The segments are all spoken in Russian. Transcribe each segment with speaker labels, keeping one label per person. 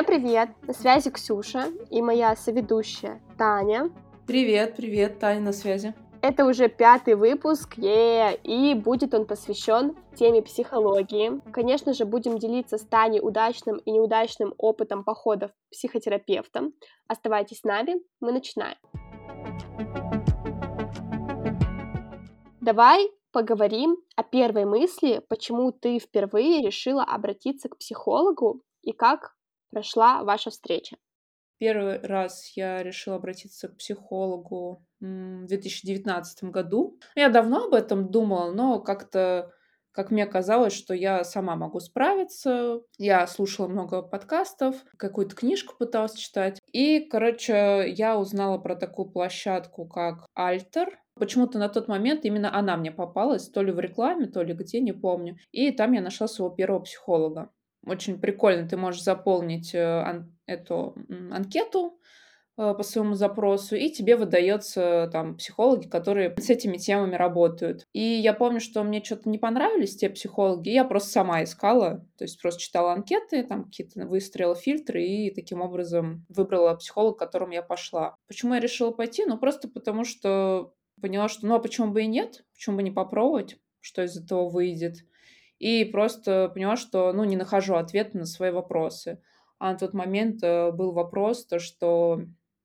Speaker 1: Всем привет! На связи Ксюша и моя соведущая Таня.
Speaker 2: Привет, привет, Таня на связи.
Speaker 1: Это уже пятый выпуск, е и будет он посвящен теме психологии. Конечно же, будем делиться с Таней удачным и неудачным опытом походов к психотерапевтам. Оставайтесь с нами, мы начинаем. Давай поговорим о первой мысли, почему ты впервые решила обратиться к психологу и как прошла ваша встреча.
Speaker 2: Первый раз я решила обратиться к психологу в 2019 году. Я давно об этом думала, но как-то, как мне казалось, что я сама могу справиться. Я слушала много подкастов, какую-то книжку пыталась читать. И, короче, я узнала про такую площадку, как Альтер. Почему-то на тот момент именно она мне попалась, то ли в рекламе, то ли где, не помню. И там я нашла своего первого психолога. Очень прикольно, ты можешь заполнить э, эту анкету э, по своему запросу, и тебе выдается там психологи, которые с этими темами работают. И я помню, что мне что-то не понравились те психологи, я просто сама искала, то есть просто читала анкеты, там какие-то выстроила фильтры и таким образом выбрала психолога, к которому я пошла. Почему я решила пойти? Ну, просто потому что поняла, что ну а почему бы и нет? Почему бы не попробовать, что из этого выйдет? И просто поняла, что ну, не нахожу ответа на свои вопросы. А на тот момент э, был вопрос, то, что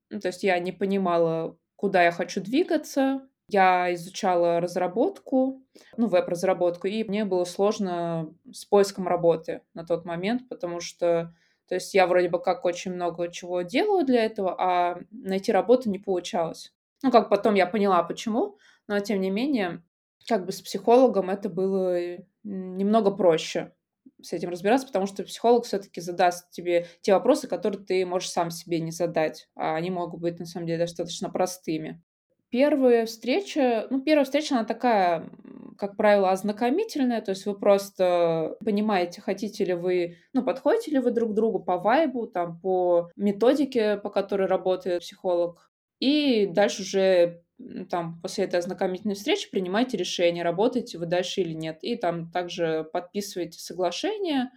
Speaker 2: ну, то есть я не понимала, куда я хочу двигаться. Я изучала разработку, ну, веб-разработку, и мне было сложно с поиском работы на тот момент, потому что то есть я вроде бы как очень много чего делаю для этого, а найти работу не получалось. Ну, как потом я поняла, почему, но тем не менее, как бы с психологом это было немного проще с этим разбираться, потому что психолог все-таки задаст тебе те вопросы, которые ты можешь сам себе не задать, а они могут быть на самом деле достаточно простыми. Первая встреча, ну, первая встреча, она такая, как правило, ознакомительная, то есть вы просто понимаете, хотите ли вы, ну, подходите ли вы друг другу по вайбу, там, по методике, по которой работает психолог, и дальше уже там после этой ознакомительной встречи принимайте решение, работаете вы дальше или нет. И там также подписываете соглашение.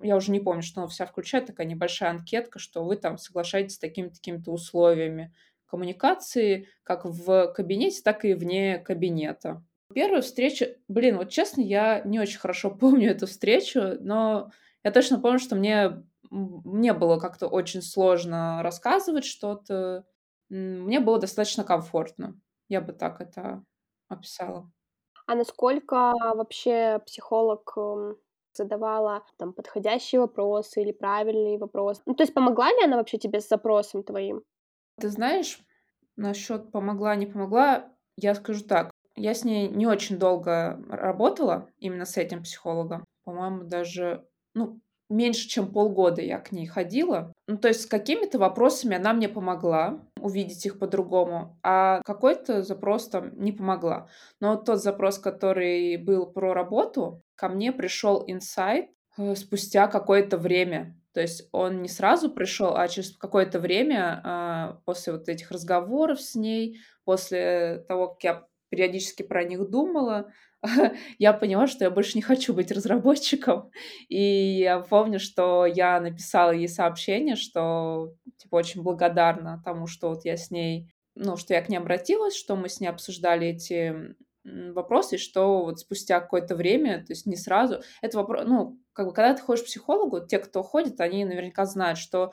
Speaker 2: Я уже не помню, что оно вся включает, такая небольшая анкетка, что вы там соглашаетесь с такими-такими-то условиями коммуникации, как в кабинете, так и вне кабинета. Первая встреча, блин, вот честно, я не очень хорошо помню эту встречу, но я точно помню, что мне, мне было как-то очень сложно рассказывать что-то, мне было достаточно комфортно. Я бы так это описала.
Speaker 1: А насколько вообще психолог эм, задавала там подходящие вопросы или правильные вопросы? Ну, то есть помогла ли она вообще тебе с запросом твоим?
Speaker 2: Ты знаешь, насчет помогла, не помогла, я скажу так. Я с ней не очень долго работала, именно с этим психологом. По-моему, даже, ну, меньше, чем полгода я к ней ходила. Ну, то есть с какими-то вопросами она мне помогла увидеть их по-другому, а какой-то запрос там не помогла. Но вот тот запрос, который был про работу, ко мне пришел инсайт э, спустя какое-то время. То есть он не сразу пришел, а через какое-то время а, после вот этих разговоров с ней, после того, как я периодически про них думала, я поняла, что я больше не хочу быть разработчиком. И я помню, что я написала ей сообщение, что типа очень благодарна тому, что вот я с ней, ну, что я к ней обратилась, что мы с ней обсуждали эти вопросы, и что вот спустя какое-то время, то есть не сразу, это вопрос, ну, как бы, когда ты ходишь к психологу, те, кто ходит, они наверняка знают, что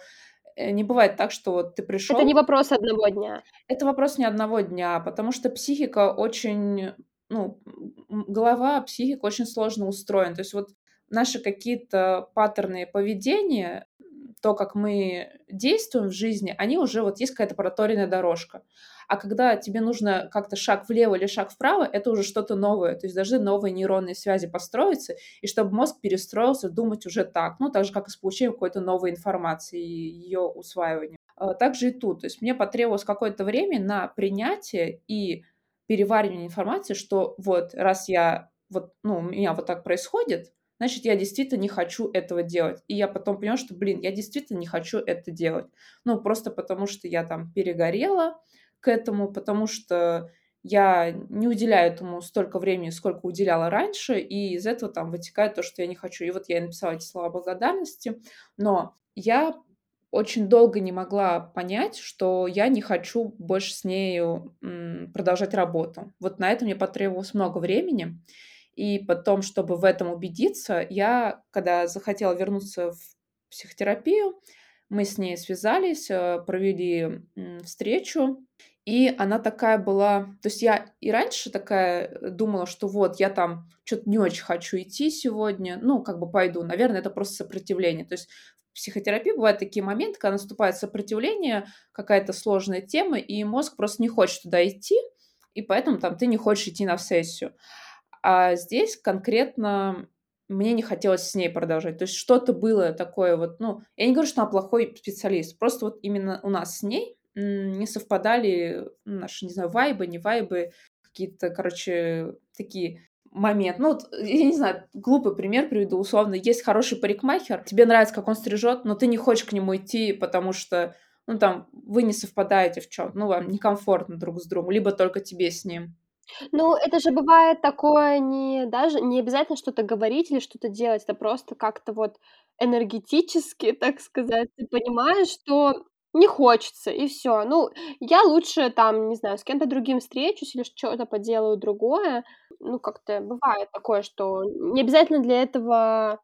Speaker 2: э, не бывает так, что вот ты пришел.
Speaker 1: Это не вопрос одного дня.
Speaker 2: Это вопрос не одного дня, потому что психика очень ну, голова, психика очень сложно устроена. То есть вот наши какие-то паттерны поведения, то, как мы действуем в жизни, они уже вот есть какая-то проторенная дорожка. А когда тебе нужно как-то шаг влево или шаг вправо, это уже что-то новое. То есть должны новые нейронные связи построиться, и чтобы мозг перестроился думать уже так. Ну, так же, как и с получением какой-то новой информации и ее усваиванием. А также и тут. То есть мне потребовалось какое-то время на принятие и переваривание информации, что вот раз я вот, ну, у меня вот так происходит, значит, я действительно не хочу этого делать. И я потом поняла, что, блин, я действительно не хочу это делать. Ну, просто потому что я там перегорела к этому, потому что я не уделяю этому столько времени, сколько уделяла раньше, и из этого там вытекает то, что я не хочу. И вот я написала эти слова благодарности, но я очень долго не могла понять, что я не хочу больше с нею продолжать работу. Вот на это мне потребовалось много времени. И потом, чтобы в этом убедиться, я, когда захотела вернуться в психотерапию, мы с ней связались, э, провели встречу, и она такая была... То есть я и раньше такая э, думала, что вот, я там что-то не очень хочу идти сегодня, ну, как бы пойду. Наверное, это просто сопротивление. То есть психотерапии бывают такие моменты, когда наступает сопротивление, какая-то сложная тема, и мозг просто не хочет туда идти, и поэтому там ты не хочешь идти на сессию. А здесь конкретно мне не хотелось с ней продолжать. То есть что-то было такое вот, ну, я не говорю, что она плохой специалист, просто вот именно у нас с ней не совпадали наши, не знаю, вайбы, не вайбы, какие-то, короче, такие моменты. Ну, вот, я не знаю, глупый пример приведу, условно. Есть хороший парикмахер, тебе нравится, как он стрижет, но ты не хочешь к нему идти, потому что, ну, там, вы не совпадаете в чем ну, вам некомфортно друг с другом, либо только тебе с ним.
Speaker 1: Ну, это же бывает такое не даже не обязательно что-то говорить или что-то делать, это просто как-то вот энергетически, так сказать, ты понимаешь, что не хочется, и все. Ну, я лучше там, не знаю, с кем-то другим встречусь или что-то поделаю другое. Ну, как-то бывает такое, что не обязательно для этого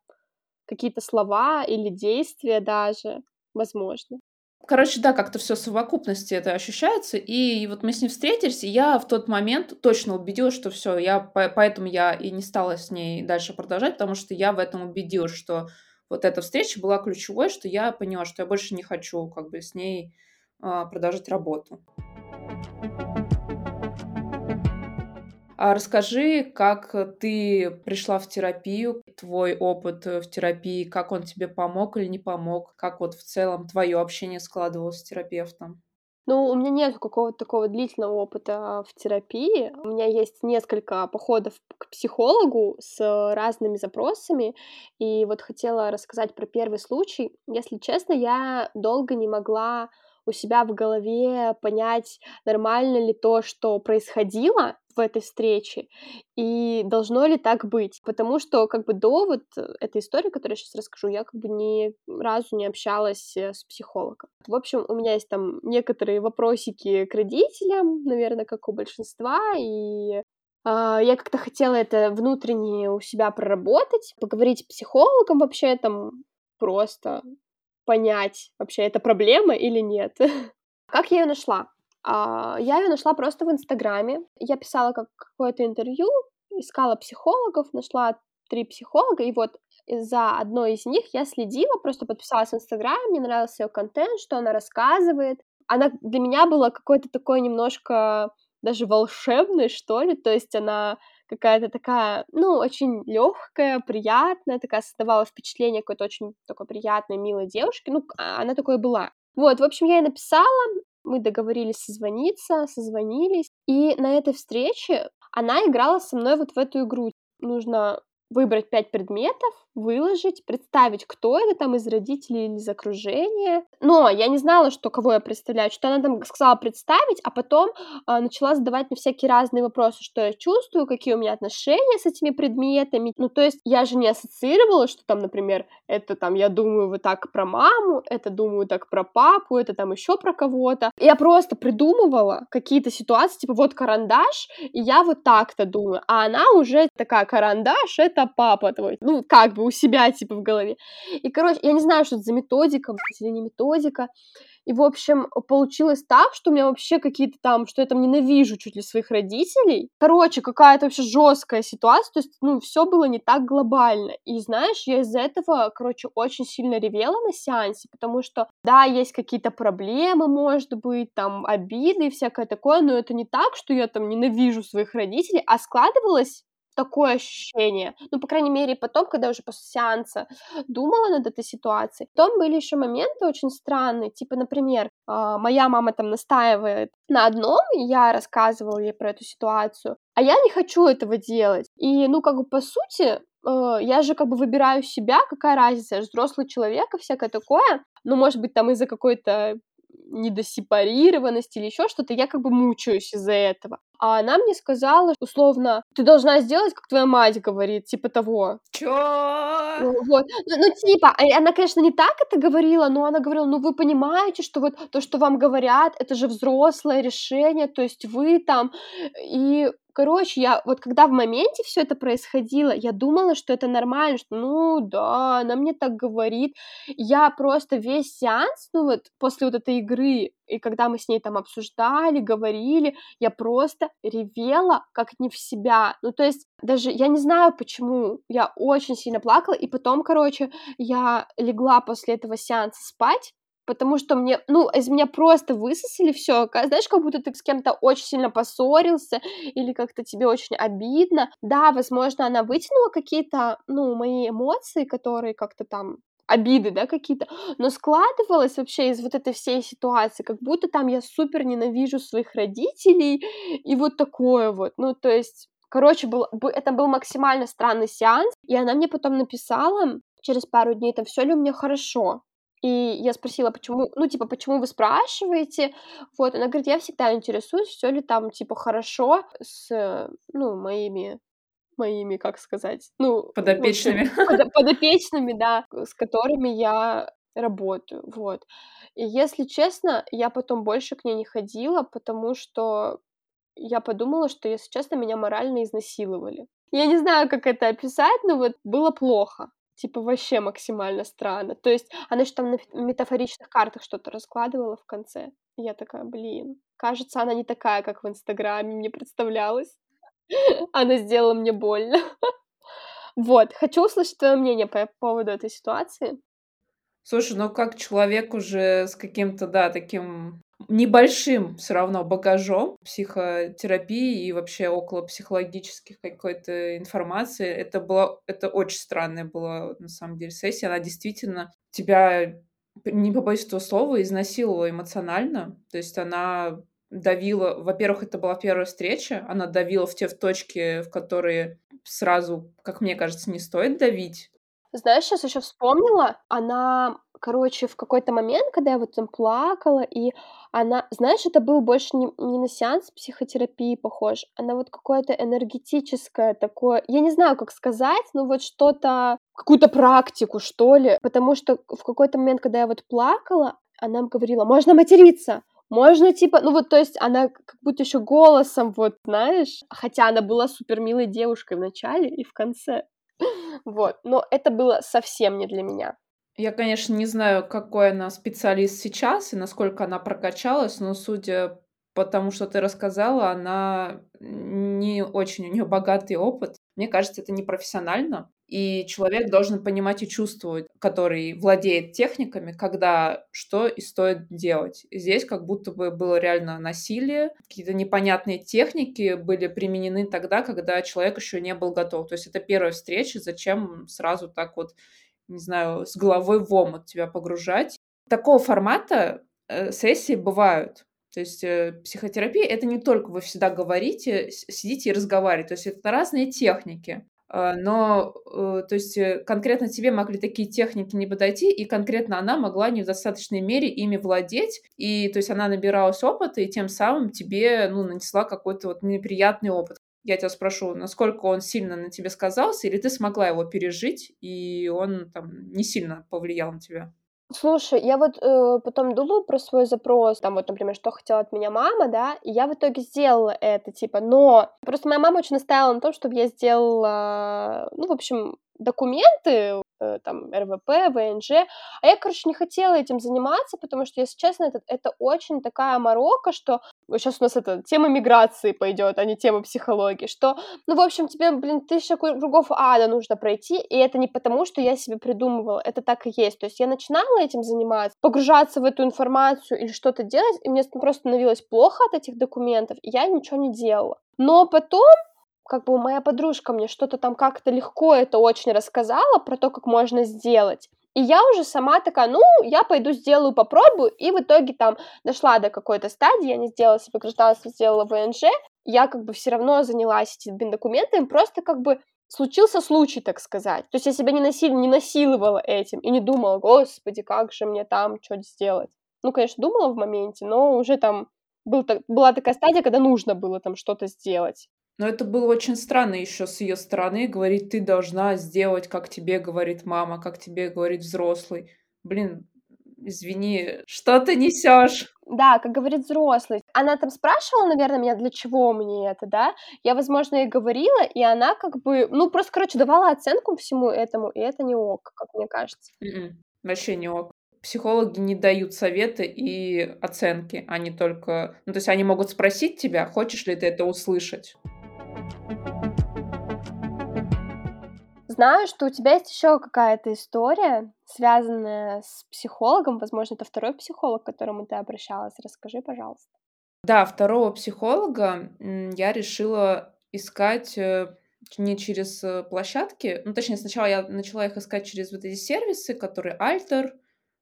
Speaker 1: какие-то слова или действия даже, возможно.
Speaker 2: Короче, да, как-то все в совокупности это ощущается. И вот мы с ней встретились, и я в тот момент точно убедилась, что все, я поэтому я и не стала с ней дальше продолжать, потому что я в этом убедилась, что вот эта встреча была ключевой, что я поняла, что я больше не хочу как бы с ней а, продолжать работу. А расскажи, как ты пришла в терапию, твой опыт в терапии, как он тебе помог или не помог, как вот в целом твое общение складывалось с терапевтом?
Speaker 1: Ну, у меня нет какого-то такого длительного опыта в терапии. У меня есть несколько походов к психологу с разными запросами. И вот хотела рассказать про первый случай. Если честно, я долго не могла у себя в голове понять, нормально ли то, что происходило в этой встрече, и должно ли так быть. Потому что как бы до вот этой истории, которую я сейчас расскажу, я как бы ни разу не общалась э, с психологом. В общем, у меня есть там некоторые вопросики к родителям, наверное, как у большинства, и Uh, я как-то хотела это внутренне у себя проработать, поговорить с психологом вообще там просто понять, вообще это проблема или нет. Как я ее нашла? А, я ее нашла просто в Инстаграме. Я писала как какое-то интервью, искала психологов, нашла три психолога, и вот за одной из них я следила, просто подписалась в Инстаграме, мне нравился ее контент, что она рассказывает. Она для меня была какой-то такой немножко даже волшебной, что ли, то есть она какая-то такая, ну, очень легкая, приятная, такая создавала впечатление какой-то очень такой приятной, милой девушки. Ну, а, она такой была. Вот, в общем, я ей написала, мы договорились созвониться, созвонились, и на этой встрече она играла со мной вот в эту игру. Нужно выбрать пять предметов, выложить, представить, кто это там из родителей или из окружения. Но я не знала, что кого я представляю, что она там сказала представить, а потом э, начала задавать мне всякие разные вопросы, что я чувствую, какие у меня отношения с этими предметами. Ну, то есть я же не ассоциировала, что там, например, это там я думаю вот так про маму, это думаю так про папу, это там еще про кого-то. Я просто придумывала какие-то ситуации, типа вот карандаш, и я вот так-то думаю, а она уже такая карандаш, это папа твой. Ну, как бы у себя, типа, в голове. И, короче, я не знаю, что это за методика, или не методика. И, в общем, получилось так, что у меня вообще какие-то там, что я там ненавижу чуть ли своих родителей. Короче, какая-то вообще жесткая ситуация, то есть, ну, все было не так глобально. И, знаешь, я из-за этого, короче, очень сильно ревела на сеансе, потому что, да, есть какие-то проблемы, может быть, там, обиды и всякое такое, но это не так, что я там ненавижу своих родителей, а складывалось такое ощущение. Ну, по крайней мере, потом, когда уже после сеанса думала над этой ситуацией. Потом были еще моменты очень странные, типа, например, а, моя мама там настаивает на одном, и я рассказывала ей про эту ситуацию, а я не хочу этого делать. И, ну, как бы, по сути, э, я же как бы выбираю себя, какая разница, я же взрослый человек и всякое такое, ну, может быть, там из-за какой-то недосепарированности или еще что-то, я как бы мучаюсь из-за этого. А она мне сказала, условно, ты должна сделать, как твоя мать говорит, типа того.
Speaker 2: Чё?
Speaker 1: Ну, вот. Ну, ну, типа, а, она, конечно, не так это говорила, но она говорила, ну, вы понимаете, что вот то, что вам говорят, это же взрослое решение, то есть вы там, и Короче, я вот когда в моменте все это происходило, я думала, что это нормально, что ну да, она мне так говорит. Я просто весь сеанс, ну вот после вот этой игры, и когда мы с ней там обсуждали, говорили, я просто ревела как не в себя. Ну то есть даже я не знаю почему, я очень сильно плакала, и потом, короче, я легла после этого сеанса спать, потому что мне, ну, из меня просто высосали все, знаешь, как будто ты с кем-то очень сильно поссорился или как-то тебе очень обидно. Да, возможно, она вытянула какие-то, ну, мои эмоции, которые как-то там обиды, да, какие-то, но складывалось вообще из вот этой всей ситуации, как будто там я супер ненавижу своих родителей и вот такое вот, ну, то есть Короче, был, это был максимально странный сеанс, и она мне потом написала через пару дней, там, все ли у меня хорошо. И я спросила, почему, ну, типа, почему вы спрашиваете? Вот, она говорит, я всегда интересуюсь, все ли там, типа, хорошо с, ну, моими моими, как сказать, ну...
Speaker 2: Подопечными.
Speaker 1: Под, подопечными, да, с которыми я работаю, вот. И если честно, я потом больше к ней не ходила, потому что я подумала, что, если честно, меня морально изнасиловали. Я не знаю, как это описать, но вот было плохо типа вообще максимально странно. То есть она еще там на метафоричных картах что-то раскладывала в конце. Я такая, блин, кажется, она не такая, как в Инстаграме мне представлялась. Она сделала мне больно. Вот, хочу услышать твое мнение по поводу этой ситуации.
Speaker 2: Слушай, ну как человек уже с каким-то, да, таким небольшим все равно багажом психотерапии и вообще около психологических какой-то информации. Это было, это очень странная была на самом деле сессия. Она действительно тебя, не побоюсь этого слова, изнасиловала эмоционально. То есть она давила, во-первых, это была первая встреча, она давила в те в точки, в которые сразу, как мне кажется, не стоит давить.
Speaker 1: Знаешь, сейчас еще вспомнила, она, короче, в какой-то момент, когда я вот там плакала, и она, знаешь, это был больше не, не на сеанс психотерапии похож, она вот какое-то энергетическое такое, я не знаю, как сказать, но вот что-то, какую-то практику, что ли, потому что в какой-то момент, когда я вот плакала, она говорила, можно материться, можно, типа, ну вот, то есть она как будто еще голосом, вот, знаешь, хотя она была супер милой девушкой в начале и в конце. Вот, но это было совсем не для меня.
Speaker 2: Я, конечно, не знаю, какой она специалист сейчас и насколько она прокачалась, но судя по тому, что ты рассказала, она не очень, у нее богатый опыт. Мне кажется, это непрофессионально. И человек должен понимать и чувствовать, который владеет техниками, когда что и стоит делать. Здесь как будто бы было реально насилие, какие-то непонятные техники были применены тогда, когда человек еще не был готов. То есть это первая встреча, зачем сразу так вот, не знаю, с головой в омут тебя погружать. Такого формата э, сессии бывают. То есть э, психотерапия это не только вы всегда говорите, сидите и разговариваете. То есть это разные техники. А, но, э, то есть, э, конкретно тебе могли такие техники не подойти, и конкретно она могла не в достаточной мере ими владеть, и, то есть, она набиралась опыта, и тем самым тебе, ну, нанесла какой-то вот неприятный опыт. Я тебя спрошу, насколько он сильно на тебе сказался, или ты смогла его пережить, и он там не сильно повлиял на тебя?
Speaker 1: Слушай, я вот э, потом думала про свой запрос, там вот, например, что хотела от меня мама, да, и я в итоге сделала это, типа, но просто моя мама очень настаивала на том, чтобы я сделала, ну, в общем, документы, э, там, РВП, ВНЖ, а я, короче, не хотела этим заниматься, потому что, если честно, это, это очень такая морока, что сейчас у нас это тема миграции пойдет, а не тема психологии, что, ну, в общем, тебе, блин, тысяча кругов ада нужно пройти, и это не потому, что я себе придумывала, это так и есть, то есть я начинала этим заниматься, погружаться в эту информацию или что-то делать, и мне просто становилось плохо от этих документов, и я ничего не делала. Но потом как бы моя подружка мне что-то там как-то легко это очень рассказала про то, как можно сделать. И я уже сама такая, ну, я пойду сделаю, попробую, и в итоге там дошла до какой-то стадии, я не сделала себе гражданство, сделала ВНЖ, я как бы все равно занялась этими документами, просто как бы случился случай, так сказать. То есть я себя не, насил... не насиловала этим и не думала, господи, как же мне там что сделать. Ну, конечно, думала в моменте, но уже там был, была такая стадия, когда нужно было там что-то сделать.
Speaker 2: Но это было очень странно еще с ее стороны, говорить, ты должна сделать, как тебе говорит мама, как тебе говорит взрослый. Блин, извини, что ты несешь?
Speaker 1: Да, как говорит взрослый. Она там спрашивала, наверное, меня, для чего мне это, да? Я, возможно, ей говорила, и она как бы, ну, просто, короче, давала оценку всему этому, и это не ок, как мне кажется.
Speaker 2: Mm-mm, м-м, вообще не ок. Психологи не дают советы и оценки, они только... Ну, то есть они могут спросить тебя, хочешь ли ты это услышать.
Speaker 1: Знаю, что у тебя есть еще какая-то история, связанная с психологом. Возможно, это второй психолог, к которому ты обращалась. Расскажи, пожалуйста.
Speaker 2: Да, второго психолога я решила искать э, не через э, площадки. Ну, точнее, сначала я начала их искать через вот эти сервисы, которые Альтер,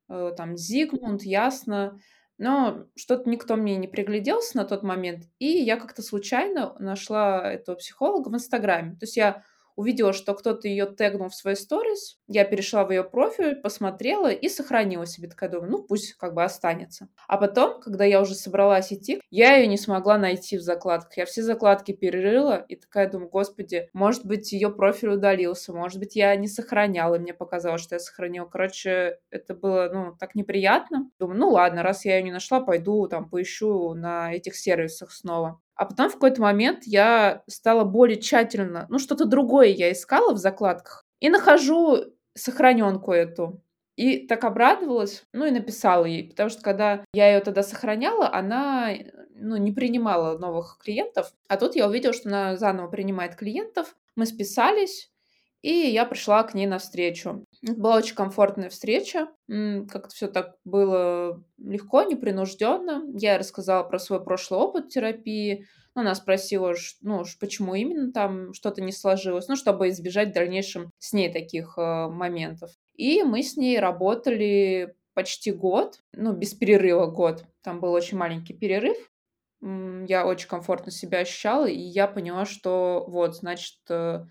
Speaker 2: э, там, Зигмунд, Ясно. Но что-то никто мне не пригляделся на тот момент. И я как-то случайно нашла этого психолога в Инстаграме. То есть я увидела, что кто-то ее тегнул в свой сторис, я перешла в ее профиль, посмотрела и сохранила себе. Такая думаю, ну пусть как бы останется. А потом, когда я уже собралась идти, я ее не смогла найти в закладках. Я все закладки перерыла и такая думаю, господи, может быть ее профиль удалился, может быть я не сохраняла, и мне показалось, что я сохранила. Короче, это было, ну, так неприятно. Думаю, ну ладно, раз я ее не нашла, пойду там поищу на этих сервисах снова. А потом в какой-то момент я стала более тщательно, ну, что-то другое я искала в закладках, и нахожу сохраненку эту. И так обрадовалась, ну и написала ей, потому что когда я ее тогда сохраняла, она ну, не принимала новых клиентов, а тут я увидела, что она заново принимает клиентов, мы списались, и я пришла к ней навстречу. Это была очень комфортная встреча. Как-то все так было легко, непринужденно. Я рассказала про свой прошлый опыт терапии. Она спросила, ну, почему именно там что-то не сложилось, ну, чтобы избежать в дальнейшем с ней таких э, моментов. И мы с ней работали почти год, ну, без перерыва год. Там был очень маленький перерыв. Я очень комфортно себя ощущала, и я поняла, что вот, значит, э,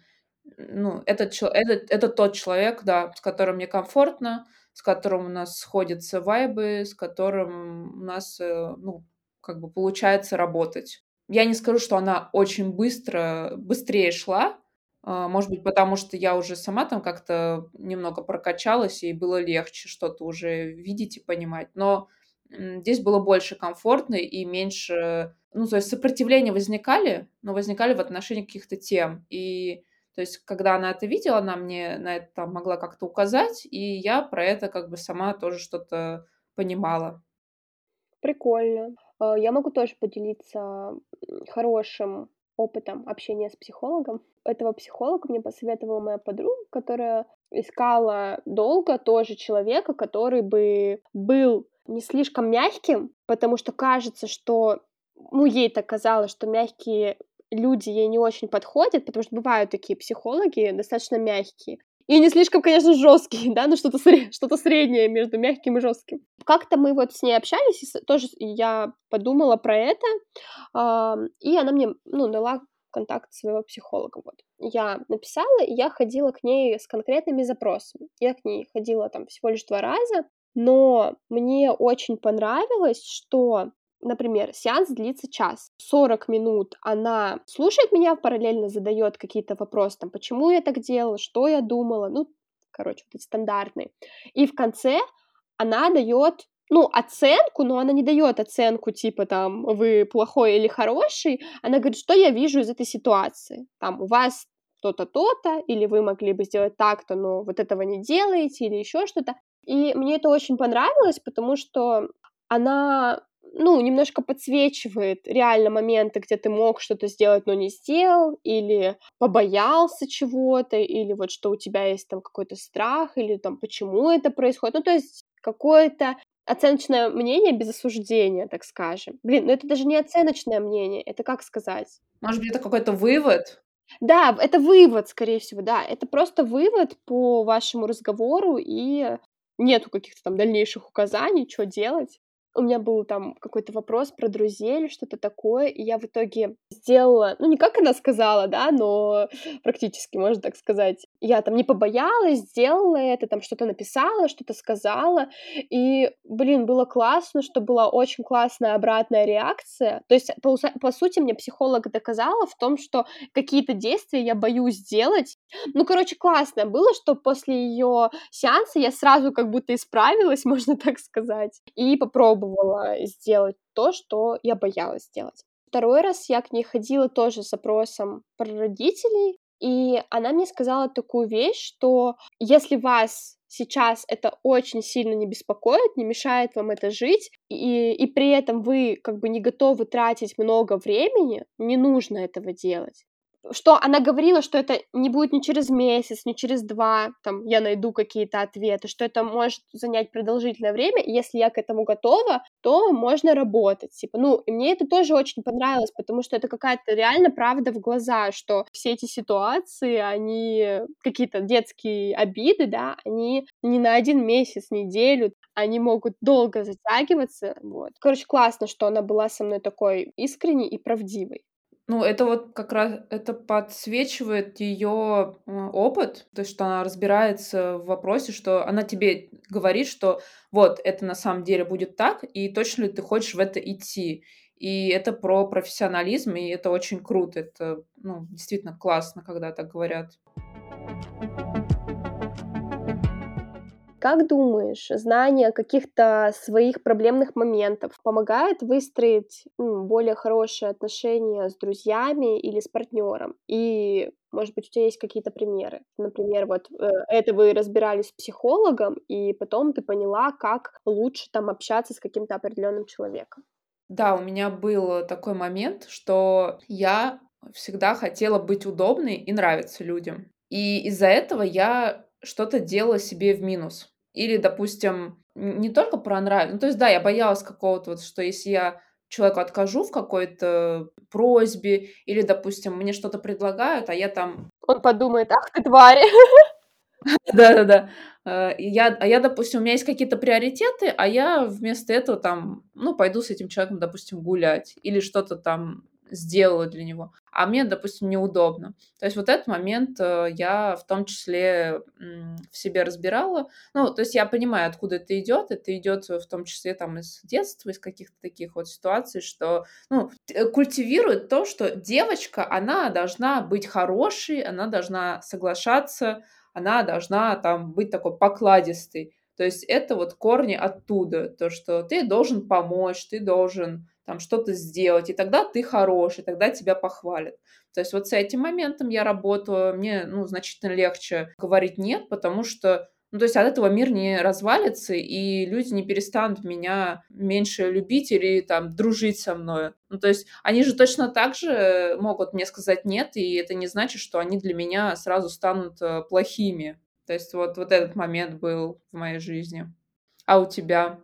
Speaker 2: ну, этот, это, это тот человек, да, с которым мне комфортно, с которым у нас сходятся вайбы, с которым у нас, э, ну, как бы получается работать. Я не скажу, что она очень быстро, быстрее шла, а, может быть, потому что я уже сама там как-то немного прокачалась, и было легче что-то уже видеть и понимать. Но здесь было больше комфортно и меньше... Ну, то есть сопротивления возникали, но возникали в отношении каких-то тем. И то есть, когда она это видела, она мне на это могла как-то указать, и я про это как бы сама тоже что-то понимала.
Speaker 1: Прикольно. А, я могу тоже поделиться хорошим опытом общения с психологом. Этого психолога мне посоветовала моя подруга, которая искала долго тоже человека, который бы был не слишком мягким, потому что кажется, что ну, ей так казалось, что мягкие люди ей не очень подходят, потому что бывают такие психологи достаточно мягкие. И не слишком, конечно, жесткие, да, но что-то что среднее между мягким и жестким. Как-то мы вот с ней общались, и тоже я подумала про это, э, и она мне, ну, дала контакт своего психолога. Вот. Я написала, и я ходила к ней с конкретными запросами. Я к ней ходила там всего лишь два раза, но мне очень понравилось, что например, сеанс длится час, 40 минут она слушает меня, параллельно задает какие-то вопросы, там, почему я так делала, что я думала, ну, короче, вот эти стандартные. И в конце она дает ну, оценку, но она не дает оценку, типа, там, вы плохой или хороший, она говорит, что я вижу из этой ситуации, там, у вас то-то, то-то, или вы могли бы сделать так-то, но вот этого не делаете, или еще что-то. И мне это очень понравилось, потому что она ну, немножко подсвечивает реально моменты, где ты мог что-то сделать, но не сделал, или побоялся чего-то, или вот что у тебя есть там какой-то страх, или там почему это происходит. Ну, то есть какое-то оценочное мнение без осуждения, так скажем. Блин, ну это даже не оценочное мнение, это как сказать?
Speaker 2: Может быть, это какой-то вывод?
Speaker 1: Да, это вывод, скорее всего, да. Это просто вывод по вашему разговору, и нету каких-то там дальнейших указаний, что делать у меня был там какой-то вопрос про друзей или что-то такое, и я в итоге сделала, ну, не как она сказала, да, но практически, можно так сказать. Я там не побоялась, сделала это, там что-то написала, что-то сказала, и, блин, было классно, что была очень классная обратная реакция. То есть, по, по сути, мне психолог доказала в том, что какие-то действия я боюсь сделать. Ну, короче, классно было, что после ее сеанса я сразу как будто исправилась, можно так сказать, и попробовала сделать то, что я боялась сделать. Второй раз я к ней ходила тоже с запросом про родителей, и она мне сказала такую вещь, что если вас сейчас это очень сильно не беспокоит, не мешает вам это жить, и, и при этом вы как бы не готовы тратить много времени, не нужно этого делать что она говорила, что это не будет ни через месяц, ни через два, там, я найду какие-то ответы, что это может занять продолжительное время, и если я к этому готова, то можно работать, типа, ну, и мне это тоже очень понравилось, потому что это какая-то реально правда в глаза, что все эти ситуации, они какие-то детские обиды, да, они не на один месяц, неделю, они могут долго затягиваться, вот. Короче, классно, что она была со мной такой искренней и правдивой.
Speaker 2: Ну, это вот как раз это подсвечивает ее опыт, то есть что она разбирается в вопросе, что она тебе говорит, что вот это на самом деле будет так, и точно ли ты хочешь в это идти. И это про профессионализм, и это очень круто. Это ну, действительно классно, когда так говорят.
Speaker 1: Как думаешь, знание каких-то своих проблемных моментов помогает выстроить ну, более хорошие отношения с друзьями или с партнером? И, может быть, у тебя есть какие-то примеры? Например, вот э, это вы разбирались с психологом, и потом ты поняла, как лучше там общаться с каким-то определенным человеком.
Speaker 2: Да, у меня был такой момент, что я всегда хотела быть удобной и нравиться людям. И из-за этого я что-то делала себе в минус. Или, допустим, не только про нравится. Ну, то есть, да, я боялась какого-то вот, что если я человеку откажу в какой-то просьбе, или, допустим, мне что-то предлагают, а я там...
Speaker 1: Он подумает, ах ты тварь!
Speaker 2: Да-да-да. Э, я, а я, допустим, у меня есть какие-то приоритеты, а я вместо этого там, ну, пойду с этим человеком, допустим, гулять или что-то там сделала для него, а мне, допустим, неудобно. То есть вот этот момент э, я в том числе в себе разбирала. Ну, то есть я понимаю, откуда это идет. Это идет в том числе там из детства, из каких-то таких вот ситуаций, что ну, э, культивирует то, что девочка, она должна быть хорошей, она должна соглашаться, она должна там быть такой покладистой. То есть это вот корни оттуда, то, что ты должен помочь, ты должен там что-то сделать, и тогда ты хороший, тогда тебя похвалят. То есть вот с этим моментом я работаю, мне ну, значительно легче говорить нет, потому что ну, то есть от этого мир не развалится, и люди не перестанут меня меньше любить или там дружить со мной. Ну, то есть они же точно так же могут мне сказать нет, и это не значит, что они для меня сразу станут э, плохими. То есть вот, вот этот момент был в моей жизни. А у тебя?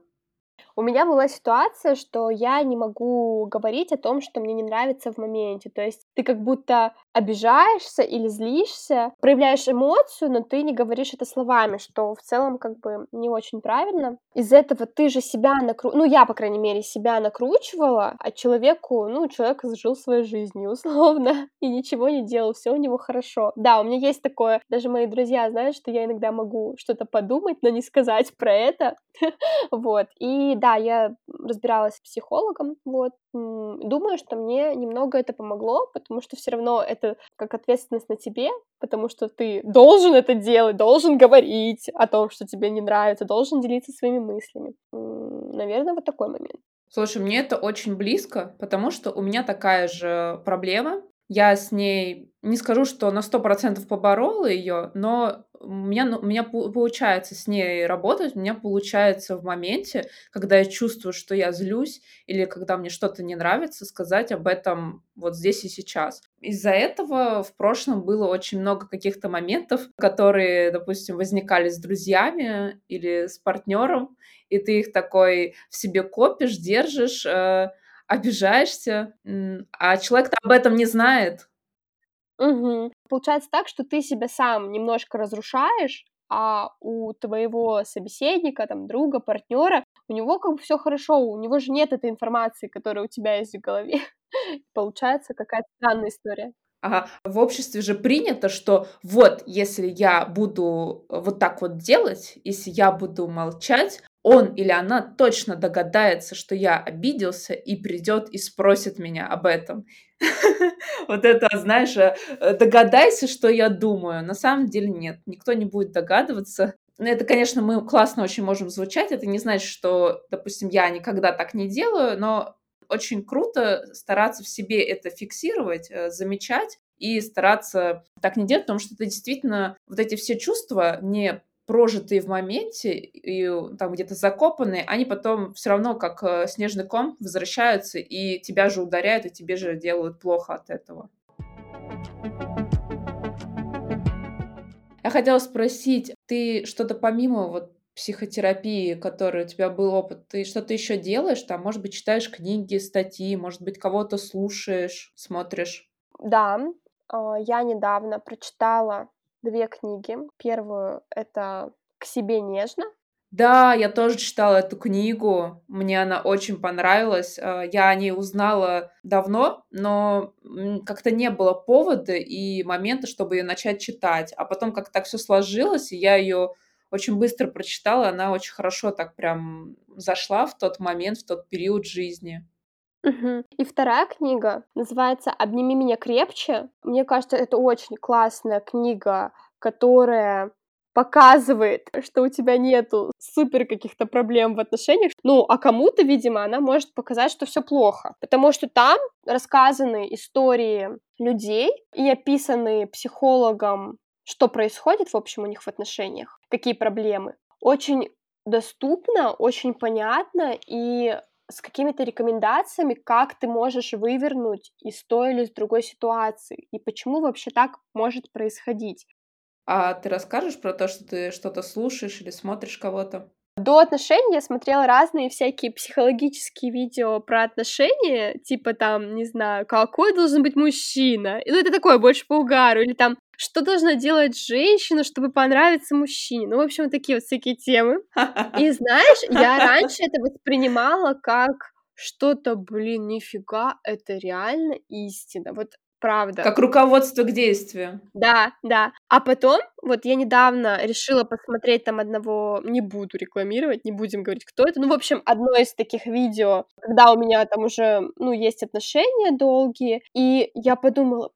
Speaker 1: У меня была ситуация, что я не могу говорить о том, что мне не нравится в моменте. То есть ты как будто обижаешься или злишься, проявляешь эмоцию, но ты не говоришь это словами, что в целом как бы не очень правильно. Из этого ты же себя накру... Ну, я, по крайней мере, себя накручивала, а человеку, ну, человек жил своей жизнью, условно, и ничего не делал, все у него хорошо. Да, у меня есть такое, даже мои друзья знают, что я иногда могу что-то подумать, но не сказать про это, вот. И да, я разбиралась с психологом, вот. Думаю, что мне немного это помогло, потому что все равно это как ответственность на тебе, потому что ты должен это делать, должен говорить о том, что тебе не нравится, должен делиться своими мыслями. Наверное, вот такой момент.
Speaker 2: Слушай, мне это очень близко, потому что у меня такая же проблема. Я с ней не скажу, что на сто процентов поборола ее, но у меня, ну, у меня получается с ней работать, у меня получается в моменте, когда я чувствую, что я злюсь, или когда мне что-то не нравится, сказать об этом вот здесь и сейчас. Из-за этого в прошлом было очень много каких-то моментов, которые, допустим, возникали с друзьями или с партнером, и ты их такой в себе копишь, держишь, э, обижаешься, а человек об этом не знает,
Speaker 1: Мгм. Получается так, что ты себя сам немножко разрушаешь, а у твоего собеседника, там, друга, партнера, у него как бы все хорошо, у него же нет этой информации, которая у тебя есть в голове. Получается какая-то странная история.
Speaker 2: Ага. В обществе же принято, что вот, если я буду вот так вот делать, если я буду молчать, он или она точно догадается, что я обиделся и придет и спросит меня об этом. Вот это, знаешь, э, догадайся, что я думаю. На самом деле нет, никто не будет догадываться. Ну, это, конечно, мы классно очень можем звучать. Это не значит, что, допустим, я никогда так не делаю, но очень круто стараться в себе это фиксировать, э, замечать и стараться так не делать, потому что это действительно вот эти все чувства не прожитые в моменте и там где-то закопанные, они потом все равно как э, снежный ком возвращаются и тебя же ударяют, и тебе же делают плохо от этого. Я хотела спросить, ты что-то помимо вот психотерапии, которой у тебя был опыт, ты что-то еще делаешь? Там, может быть, читаешь книги, статьи, может быть, кого-то слушаешь, смотришь?
Speaker 1: Да, а, я недавно прочитала две книги. Первую — это «К себе нежно».
Speaker 2: Да, я тоже читала эту книгу, мне она очень понравилась. А, я о ней узнала давно, но как-то не было повода и момента, чтобы ее начать читать. А потом как-то так все сложилось, и я ее очень быстро прочитала, она очень хорошо так прям зашла в тот момент, в тот период жизни.
Speaker 1: Мгм. И вторая книга называется «Обними меня крепче». Мне кажется, это очень классная книга, которая показывает, что у тебя нету супер каких-то проблем в отношениях. Ну, а кому-то, видимо, она может показать, что все плохо. Потому что там рассказаны истории людей и описаны психологом, что происходит, в общем, у них в отношениях, какие проблемы. Очень доступно, очень понятно и с какими-то рекомендациями, как ты можешь вывернуть из той или с другой ситуации, и почему вообще так может происходить.
Speaker 2: А ты расскажешь про то, что ты что-то слушаешь или смотришь кого-то?
Speaker 1: До отношений я смотрела разные всякие психологические видео про отношения, типа там, не знаю, какой должен быть мужчина, ну это такое больше по угару, или там, что должна делать женщина, чтобы понравиться мужчине, ну, в общем, такие вот всякие темы. И знаешь, я раньше это воспринимала как что-то, блин, нифига, это реально истина. Вот правда.
Speaker 2: Как руководство к действию.
Speaker 1: Да, да. А потом, вот я недавно решила посмотреть там одного, не буду рекламировать, не будем говорить, кто это, ну, в общем, одно из таких видео, когда у меня там уже, ну, есть отношения долгие, и я подумала,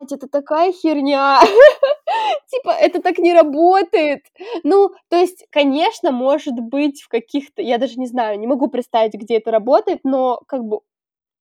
Speaker 1: это такая херня, типа, это так не работает. Ну, то есть, конечно, может быть в каких-то, я даже не знаю, не могу представить, где это работает, но как бы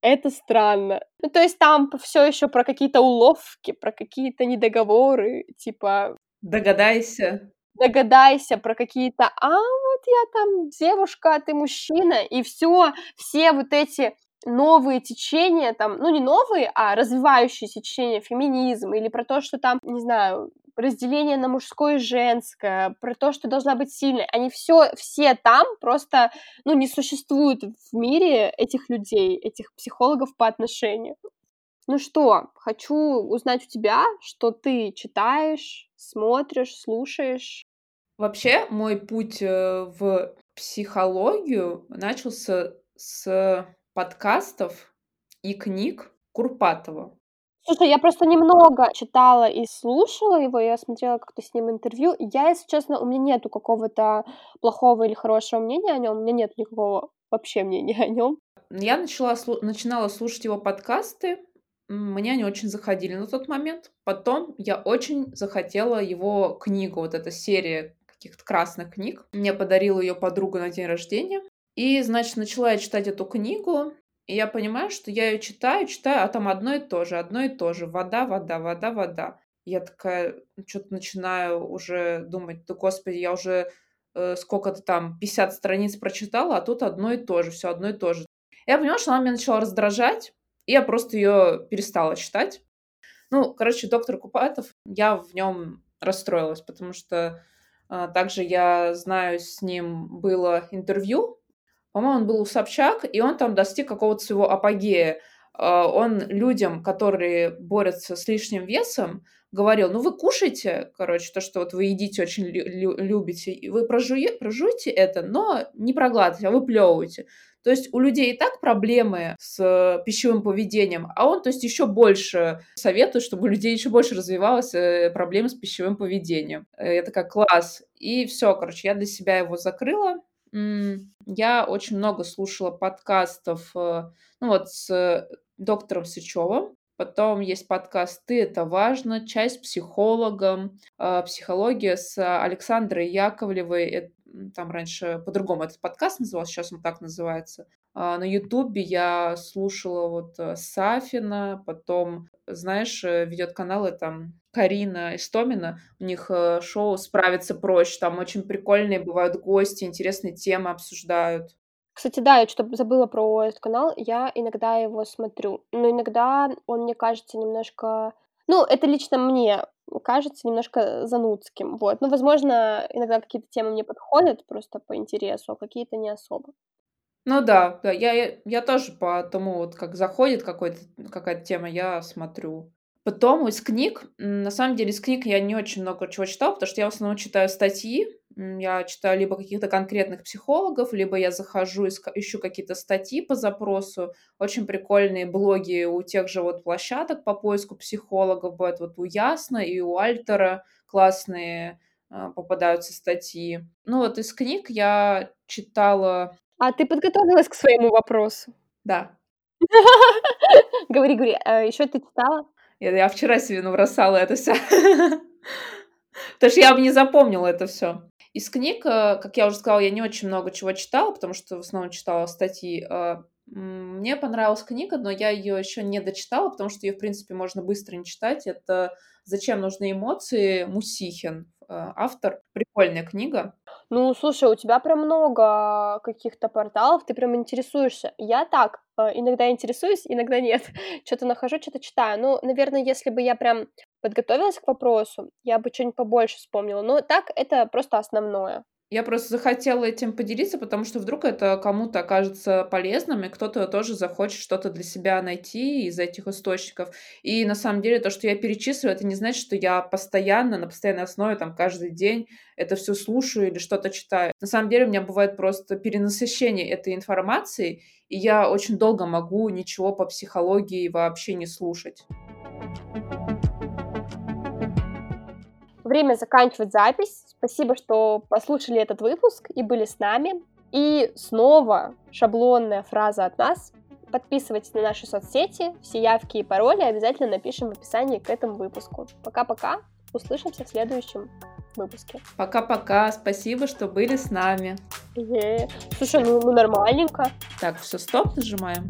Speaker 1: это странно. Ну, то есть там все еще про какие-то уловки, про какие-то недоговоры, типа...
Speaker 2: Догадайся.
Speaker 1: Догадайся про какие-то, а вот я там девушка, а ты мужчина, и все, все вот эти новые течения, там, ну не новые, а развивающиеся течения, феминизм, или про то, что там, не знаю, разделение на мужское и женское, про то, что должна быть сильной, они все, все там просто, ну, не существуют в мире этих людей, этих психологов по отношению. Ну что, хочу узнать у тебя, что ты читаешь, смотришь, слушаешь.
Speaker 2: Вообще, мой путь э, в психологию начался с подкастов и книг Курпатова.
Speaker 1: Слушай, я просто немного читала и слушала его, я смотрела как-то с ним интервью. Я, если честно, у меня нету какого-то плохого или хорошего мнения о нем, у меня нет никакого вообще мнения о нем.
Speaker 2: Я начала, начинала слушать его подкасты, мне они очень заходили на тот момент. Потом я очень захотела его книгу, вот эта серия каких-то красных книг. Мне подарила ее подруга на день рождения. И, значит, начала я читать эту книгу, и я понимаю, что я ее читаю, читаю, а там одно и то же, одно и то же. Вода, вода, вода, вода. Я такая что-то начинаю уже думать, да господи, я уже э, сколько-то там, 50 страниц прочитала, а тут одно и то же, все одно и то же. Я поняла, что она меня начала раздражать, и я просто ее перестала читать. Ну, короче, доктор Купатов, я в нем расстроилась, потому что э, также я знаю, с ним было интервью по-моему, он был у Собчак, и он там достиг какого-то своего апогея. А, он людям, которые борются с лишним весом, говорил, ну вы кушайте, короче, то, что вот вы едите очень лю- любите, и вы прожуе, прожуйте это, но не проглатывайте, а вы плевываете. То есть у людей и так проблемы с пищевым поведением, а он, то есть, еще больше советует, чтобы у людей еще больше развивалась э, проблема с пищевым поведением. Я такая, класс. И все, короче, я для себя его закрыла. Я очень много слушала подкастов, э, ну вот с доктором Сычевым. Потом есть подкаст «Ты – это важно», часть психологом, э, психология с Александрой Яковлевой. Там раньше по-другому этот подкаст назывался, сейчас он так называется. А на Ютубе я слушала вот э, Сафина, потом, знаешь, ведет каналы там Карина Истомина, у них э, шоу «Справиться проще», там очень прикольные бывают гости, интересные темы обсуждают.
Speaker 1: Кстати, да, я что-то забыла про этот канал, я иногда его смотрю, но иногда он мне кажется немножко... Ну, это лично мне кажется немножко занудским, вот. Ну, возможно, иногда какие-то темы мне подходят просто по интересу, а какие-то не особо.
Speaker 2: Ну да, да, я, я тоже по тому, вот как заходит какой-то, какая-то тема, я смотрю. Потом из книг, на самом деле из книг я не очень много чего читала, потому что я в основном читаю статьи, я читаю либо каких-то конкретных психологов, либо я захожу, ищу какие-то статьи по запросу, очень прикольные блоги у тех же вот площадок по поиску психологов, бывает вот у Ясна и у Альтера классные а, попадаются статьи. Ну вот из книг я читала...
Speaker 1: А ты подготовилась к своему вопросу?
Speaker 2: Да.
Speaker 1: Говори, говори. А Еще ты читала?
Speaker 2: Я, вчера себе набросала это все. Потому что я бы не запомнила это все. Из книг, э, как я уже сказала, я не очень много чего читала, потому что в основном читала статьи. Э, мне понравилась книга, но я ее еще не дочитала, потому что ее, в принципе, можно быстро не читать. Это «Зачем нужны эмоции?» Мусихин, автор. Прикольная книга.
Speaker 1: Ну, слушай, у тебя прям много каких-то порталов, ты прям интересуешься. Я так, э, иногда интересуюсь, иногда нет. Что-то нахожу, что-то читаю. Ну, наверное, если бы я прям подготовилась к вопросу, я бы что-нибудь побольше вспомнила. Но так это просто основное.
Speaker 2: Я просто захотела этим поделиться, потому что вдруг это кому-то окажется полезным, и кто-то тоже захочет что-то для себя найти из этих источников. И на самом деле то, что я перечисываю, это не значит, что я постоянно, на постоянной основе, там, каждый день это все слушаю или что-то читаю. На самом деле у меня бывает просто перенасыщение этой информации, и я очень долго могу ничего по психологии вообще не слушать.
Speaker 1: Время заканчивать запись. Спасибо, что послушали этот выпуск и были с нами. И снова шаблонная фраза от нас. Подписывайтесь на наши соцсети. Все явки и пароли обязательно напишем в описании к этому выпуску. Пока-пока. Услышимся в следующем выпуске.
Speaker 2: Пока-пока. Спасибо, что были с нами.
Speaker 1: Е-е. Слушай, ну, ну нормальненько.
Speaker 2: Так, все, стоп нажимаем.